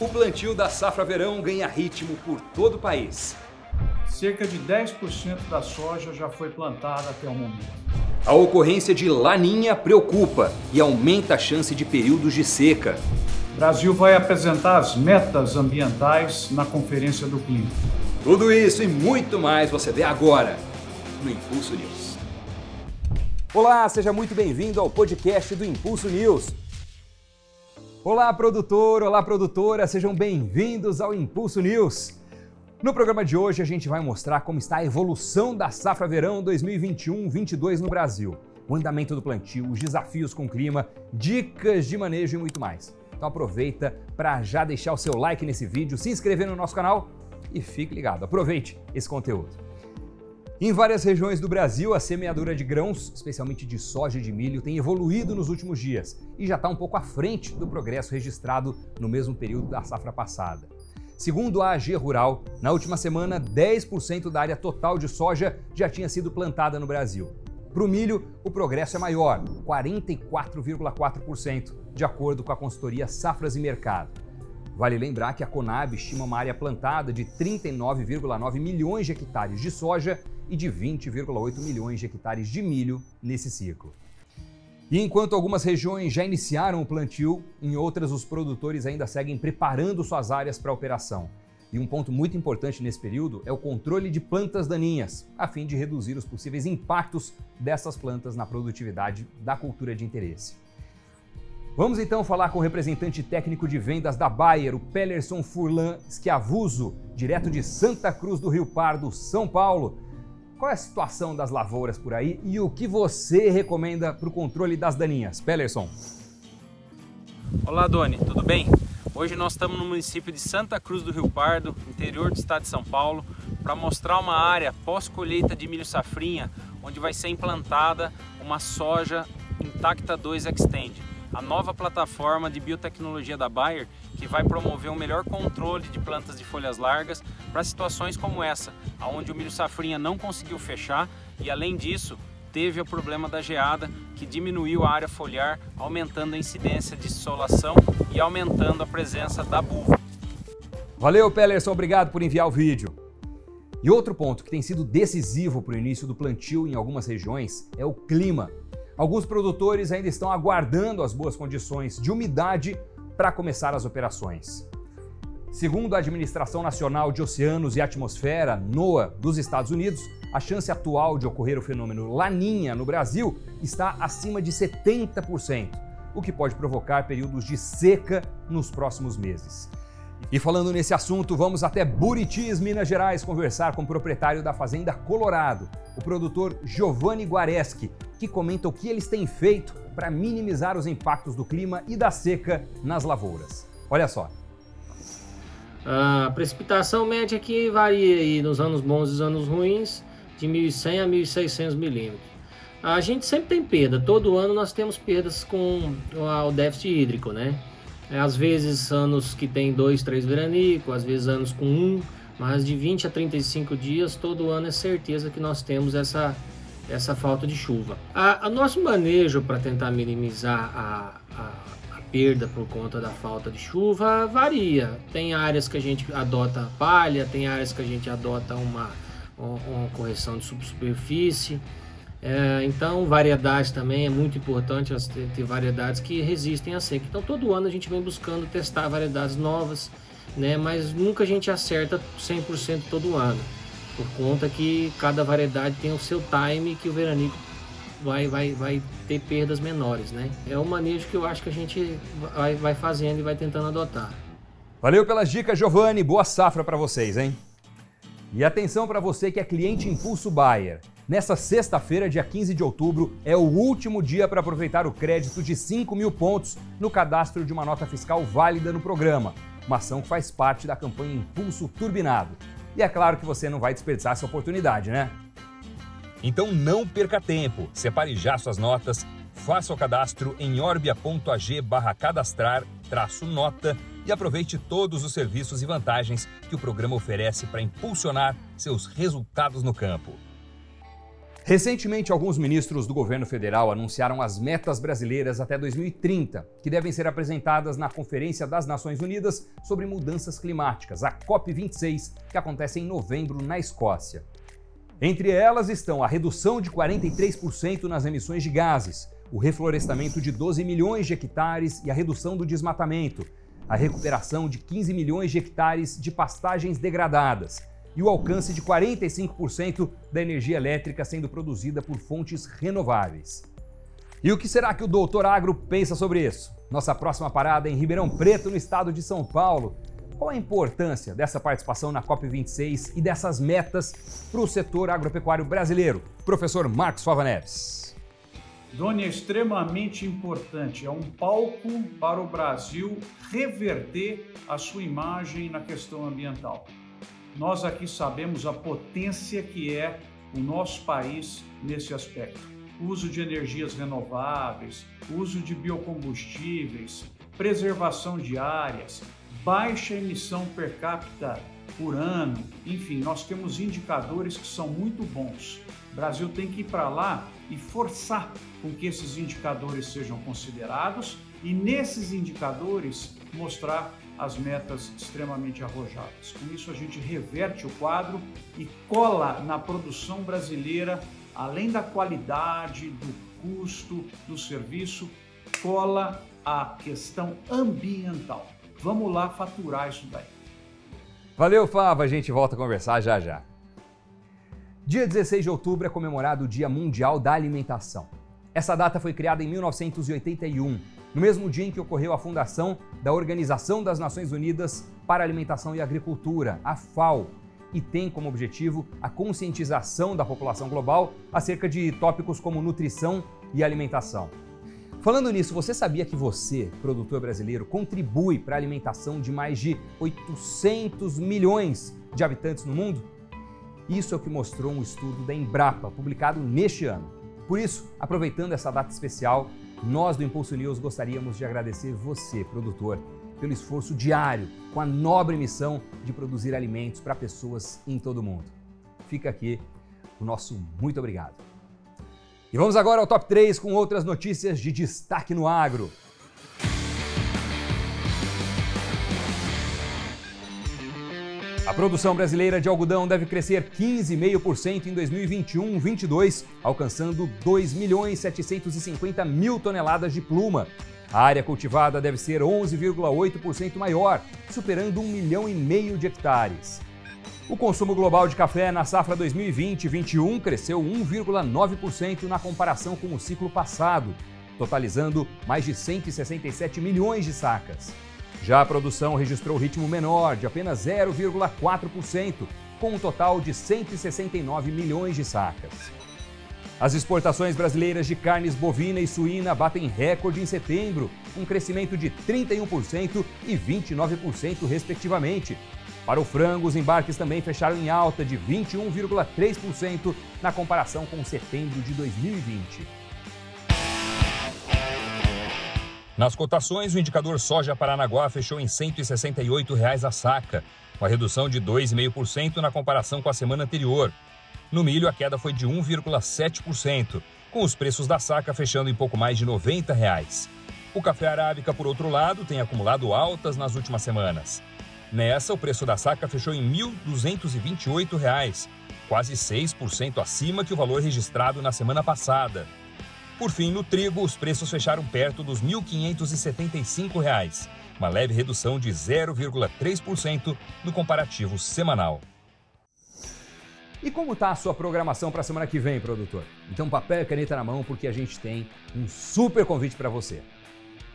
O plantio da safra verão ganha ritmo por todo o país. Cerca de 10% da soja já foi plantada até o momento. A ocorrência de laninha preocupa e aumenta a chance de períodos de seca. O Brasil vai apresentar as metas ambientais na Conferência do Clima. Tudo isso e muito mais você vê agora no Impulso News. Olá, seja muito bem-vindo ao podcast do Impulso News. Olá, produtor, olá, produtora, sejam bem-vindos ao Impulso News. No programa de hoje, a gente vai mostrar como está a evolução da safra verão 2021-22 no Brasil, o andamento do plantio, os desafios com o clima, dicas de manejo e muito mais. Então aproveita para já deixar o seu like nesse vídeo, se inscrever no nosso canal e fique ligado. Aproveite esse conteúdo. Em várias regiões do Brasil, a semeadura de grãos, especialmente de soja e de milho, tem evoluído nos últimos dias e já está um pouco à frente do progresso registrado no mesmo período da safra passada. Segundo a AG Rural, na última semana, 10% da área total de soja já tinha sido plantada no Brasil. Para o milho, o progresso é maior, 44,4%, de acordo com a consultoria Safras e Mercado. Vale lembrar que a Conab estima uma área plantada de 39,9 milhões de hectares de soja e de 20,8 milhões de hectares de milho nesse ciclo. E enquanto algumas regiões já iniciaram o plantio, em outras os produtores ainda seguem preparando suas áreas para a operação. E um ponto muito importante nesse período é o controle de plantas daninhas, a fim de reduzir os possíveis impactos dessas plantas na produtividade da cultura de interesse. Vamos então falar com o representante técnico de vendas da Bayer, o Pellerson Furlan Schiavuso, direto de Santa Cruz do Rio Pardo, São Paulo. Qual é a situação das lavouras por aí e o que você recomenda para o controle das daninhas? Pellerson. Olá, Doni, tudo bem? Hoje nós estamos no município de Santa Cruz do Rio Pardo, interior do estado de São Paulo, para mostrar uma área pós-colheita de milho safrinha, onde vai ser implantada uma soja Intacta 2 Extend a nova plataforma de biotecnologia da Bayer, que vai promover um melhor controle de plantas de folhas largas para situações como essa, onde o milho safrinha não conseguiu fechar e, além disso, teve o problema da geada, que diminuiu a área foliar, aumentando a incidência de solação e aumentando a presença da buva. Valeu, Pellerson, obrigado por enviar o vídeo. E outro ponto que tem sido decisivo para o início do plantio em algumas regiões é o clima. Alguns produtores ainda estão aguardando as boas condições de umidade para começar as operações. Segundo a Administração Nacional de Oceanos e Atmosfera, NOAA, dos Estados Unidos, a chance atual de ocorrer o fenômeno Laninha no Brasil está acima de 70%, o que pode provocar períodos de seca nos próximos meses. E falando nesse assunto, vamos até Buritis, Minas Gerais, conversar com o proprietário da Fazenda Colorado, o produtor Giovanni Guareschi, que comenta o que eles têm feito para minimizar os impactos do clima e da seca nas lavouras. Olha só. A precipitação média aqui varia aí nos anos bons e nos anos ruins, de 1.100 a 1.600 milímetros. A gente sempre tem perda, todo ano nós temos perdas com o déficit hídrico, né? É, às vezes anos que tem dois, três veranico, às vezes anos com um, mas de 20 a 35 dias, todo ano é certeza que nós temos essa essa falta de chuva. A nosso manejo para tentar minimizar a, a, a, perda por conta da falta de chuva varia. Tem áreas que a gente adota palha, tem áreas que a gente adota uma, uma correção de subsuperfície. É, então, variedades também é muito importante ter, ter variedades que resistem à seca. Então, todo ano a gente vem buscando testar variedades novas, né? mas nunca a gente acerta 100% todo ano por conta que cada variedade tem o seu time que o veranico vai, vai, vai ter perdas menores, né? É um manejo que eu acho que a gente vai, vai fazendo e vai tentando adotar. Valeu pelas dicas, Giovanni. Boa safra para vocês, hein? E atenção para você que é cliente Impulso Bayer. Nessa sexta-feira, dia 15 de outubro, é o último dia para aproveitar o crédito de 5 mil pontos no cadastro de uma nota fiscal válida no programa. Uma ação que faz parte da campanha Impulso Turbinado. E é claro que você não vai desperdiçar essa oportunidade, né? Então não perca tempo, separe já suas notas, faça o cadastro em orbia.ag barra cadastrar nota e aproveite todos os serviços e vantagens que o programa oferece para impulsionar seus resultados no campo. Recentemente, alguns ministros do governo federal anunciaram as metas brasileiras até 2030, que devem ser apresentadas na Conferência das Nações Unidas sobre Mudanças Climáticas, a COP26, que acontece em novembro na Escócia. Entre elas estão a redução de 43% nas emissões de gases, o reflorestamento de 12 milhões de hectares e a redução do desmatamento, a recuperação de 15 milhões de hectares de pastagens degradadas e o alcance de 45% da energia elétrica sendo produzida por fontes renováveis. E o que será que o Doutor Agro pensa sobre isso? Nossa próxima parada é em Ribeirão Preto, no estado de São Paulo. Qual a importância dessa participação na COP26 e dessas metas para o setor agropecuário brasileiro? Professor Marcos Fava Neves. Doni, é extremamente importante. É um palco para o Brasil reverter a sua imagem na questão ambiental. Nós aqui sabemos a potência que é o nosso país nesse aspecto. Uso de energias renováveis, uso de biocombustíveis, preservação de áreas, baixa emissão per capita por ano, enfim, nós temos indicadores que são muito bons. O Brasil tem que ir para lá e forçar com que esses indicadores sejam considerados e nesses indicadores mostrar as metas extremamente arrojadas. Com isso, a gente reverte o quadro e cola na produção brasileira, além da qualidade, do custo do serviço, cola a questão ambiental. Vamos lá faturar isso daí. Valeu, Fava. A gente volta a conversar já já. Dia 16 de outubro é comemorado o Dia Mundial da Alimentação. Essa data foi criada em 1981 no mesmo dia em que ocorreu a fundação da Organização das Nações Unidas para Alimentação e Agricultura, a FAO, e tem como objetivo a conscientização da população global acerca de tópicos como nutrição e alimentação. Falando nisso, você sabia que você, produtor brasileiro, contribui para a alimentação de mais de 800 milhões de habitantes no mundo? Isso é o que mostrou um estudo da Embrapa, publicado neste ano. Por isso, aproveitando essa data especial, nós do Impulso News gostaríamos de agradecer você, produtor, pelo esforço diário com a nobre missão de produzir alimentos para pessoas em todo o mundo. Fica aqui o nosso muito obrigado. E vamos agora ao top 3 com outras notícias de destaque no agro. A produção brasileira de algodão deve crescer 15,5% em 2021-22, alcançando 2 milhões 750 mil toneladas de pluma. A área cultivada deve ser 11,8% maior, superando 1 milhão e meio de hectares. O consumo global de café na safra 2020-21 cresceu 1,9% na comparação com o ciclo passado, totalizando mais de 167 milhões de sacas. Já a produção registrou ritmo menor, de apenas 0,4%, com um total de 169 milhões de sacas. As exportações brasileiras de carnes bovina e suína batem recorde em setembro, um crescimento de 31% e 29%, respectivamente. Para o frango, os embarques também fecharam em alta de 21,3% na comparação com setembro de 2020. Nas cotações, o indicador soja Paranaguá fechou em 168 reais a saca, uma redução de 2,5% na comparação com a semana anterior. No milho, a queda foi de 1,7%, com os preços da saca fechando em pouco mais de 90 reais. O café arábica, por outro lado, tem acumulado altas nas últimas semanas. Nessa, o preço da saca fechou em R$ 1.228, quase 6% acima que o valor registrado na semana passada. Por fim, no trigo, os preços fecharam perto dos R$ 1.575, uma leve redução de 0,3% no comparativo semanal. E como está a sua programação para a semana que vem, produtor? Então, papel e caneta na mão, porque a gente tem um super convite para você.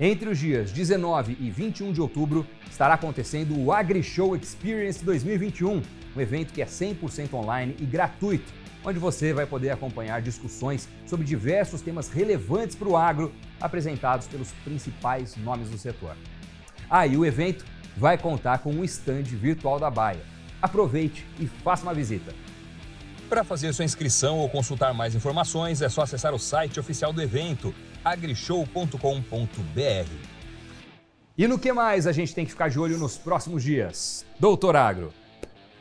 Entre os dias 19 e 21 de outubro estará acontecendo o AgriShow Experience 2021, um evento que é 100% online e gratuito onde você vai poder acompanhar discussões sobre diversos temas relevantes para o agro, apresentados pelos principais nomes do setor. Ah, e o evento vai contar com um stand virtual da Baia. Aproveite e faça uma visita. Para fazer sua inscrição ou consultar mais informações, é só acessar o site oficial do evento, agrishow.com.br. E no que mais a gente tem que ficar de olho nos próximos dias? Doutor Agro.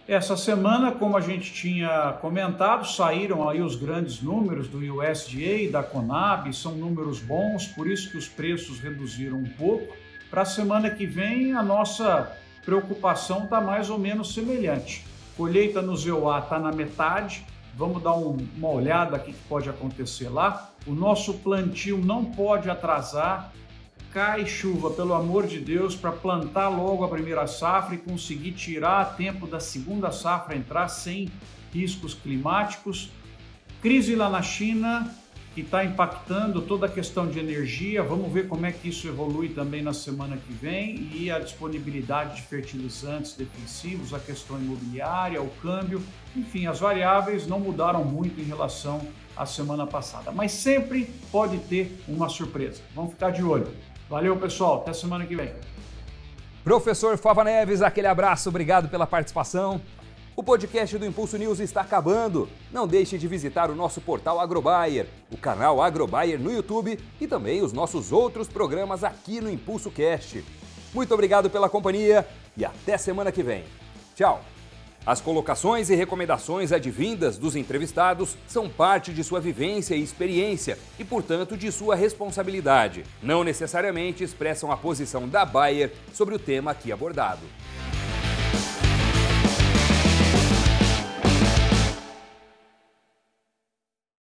Essa semana, como a gente tinha comentado, saíram aí os grandes números do USDA e da Conab, são números bons, por isso que os preços reduziram um pouco. Para a semana que vem, a nossa preocupação está mais ou menos semelhante. Colheita no ZOA está na metade, vamos dar um, uma olhada aqui que pode acontecer lá. O nosso plantio não pode atrasar, cai chuva, pelo amor de Deus, para plantar logo a primeira safra e conseguir tirar a tempo da segunda safra entrar sem riscos climáticos. Crise lá na China, que está impactando toda a questão de energia. Vamos ver como é que isso evolui também na semana que vem e a disponibilidade de fertilizantes defensivos, a questão imobiliária, o câmbio, enfim, as variáveis não mudaram muito em relação à semana passada, mas sempre pode ter uma surpresa. Vamos ficar de olho. Valeu, pessoal. Até semana que vem. Professor Fava Neves, aquele abraço, obrigado pela participação. O podcast do Impulso News está acabando. Não deixe de visitar o nosso portal Agrobayer, o canal Agrobayer no YouTube e também os nossos outros programas aqui no Impulso Cast. Muito obrigado pela companhia e até semana que vem. Tchau! As colocações e recomendações advindas dos entrevistados são parte de sua vivência e experiência e, portanto, de sua responsabilidade. Não necessariamente expressam a posição da Bayer sobre o tema aqui abordado.